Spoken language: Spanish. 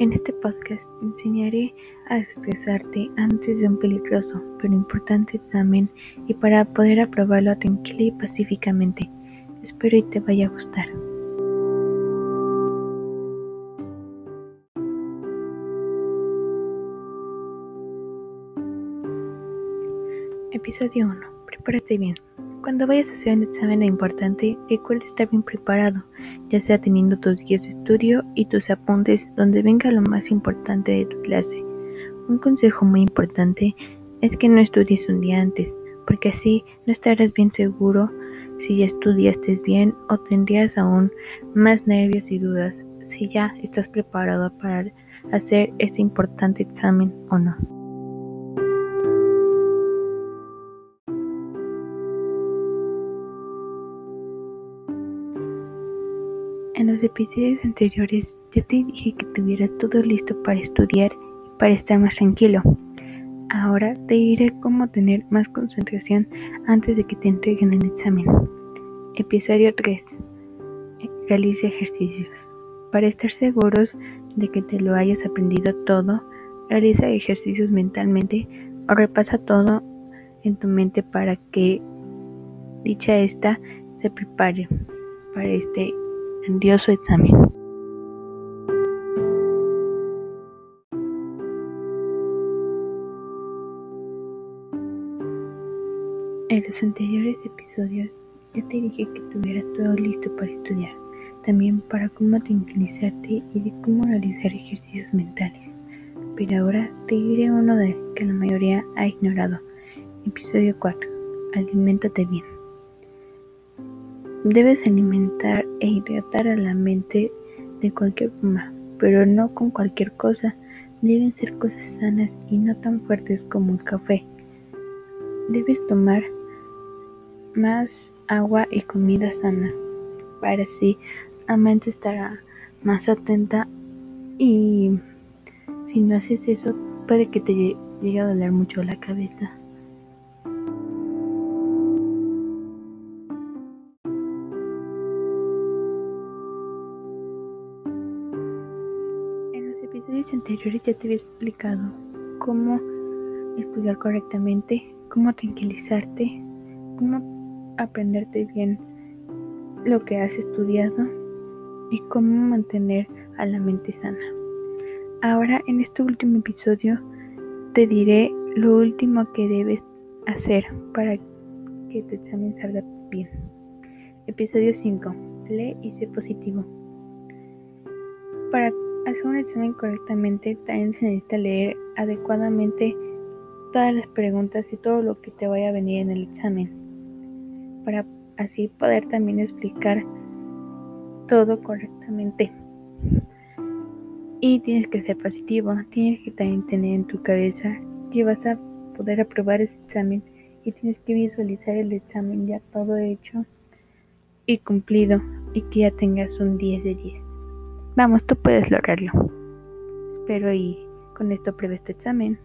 En este podcast te enseñaré a estresarte antes de un peligroso pero importante examen y para poder aprobarlo tranquila y pacíficamente. Espero y te vaya a gustar. Episodio 1. Prepárate bien. Cuando vayas a hacer un examen importante, recuerda estar bien preparado ya sea teniendo tus guías de estudio y tus apuntes donde venga lo más importante de tu clase. Un consejo muy importante es que no estudies un día antes, porque así no estarás bien seguro si ya estudiaste bien o tendrías aún más nervios y dudas si ya estás preparado para hacer este importante examen o no. En los episodios anteriores ya te dije que tuvieras todo listo para estudiar y para estar más tranquilo. Ahora te diré cómo tener más concentración antes de que te entreguen el examen. Episodio 3. Realice ejercicios. Para estar seguros de que te lo hayas aprendido todo, realiza ejercicios mentalmente o repasa todo en tu mente para que dicha esta se prepare para este grandioso examen. En los anteriores episodios ya te dije que tuvieras todo listo para estudiar, también para cómo tranquilizarte y de cómo realizar ejercicios mentales. Pero ahora te diré uno de que la mayoría ha ignorado. Episodio 4. Aliméntate bien. Debes alimentar e hidratar a la mente de cualquier forma, pero no con cualquier cosa. Deben ser cosas sanas y no tan fuertes como el café. Debes tomar más agua y comida sana, para así la mente estará más atenta y si no haces eso puede que te llegue a doler mucho la cabeza. Episodios anteriores ya te había explicado cómo estudiar correctamente, cómo tranquilizarte, cómo aprenderte bien lo que has estudiado y cómo mantener a la mente sana. Ahora en este último episodio te diré lo último que debes hacer para que tu examen salga bien. Episodio 5. Lee y sé positivo. Para hacer un examen correctamente, también se necesita leer adecuadamente todas las preguntas y todo lo que te vaya a venir en el examen, para así poder también explicar todo correctamente. Y tienes que ser positivo, tienes que también tener en tu cabeza que vas a poder aprobar ese examen y tienes que visualizar el examen ya todo hecho y cumplido y que ya tengas un 10 de 10. Vamos, tú puedes lograrlo. Espero y con esto pruebe este examen.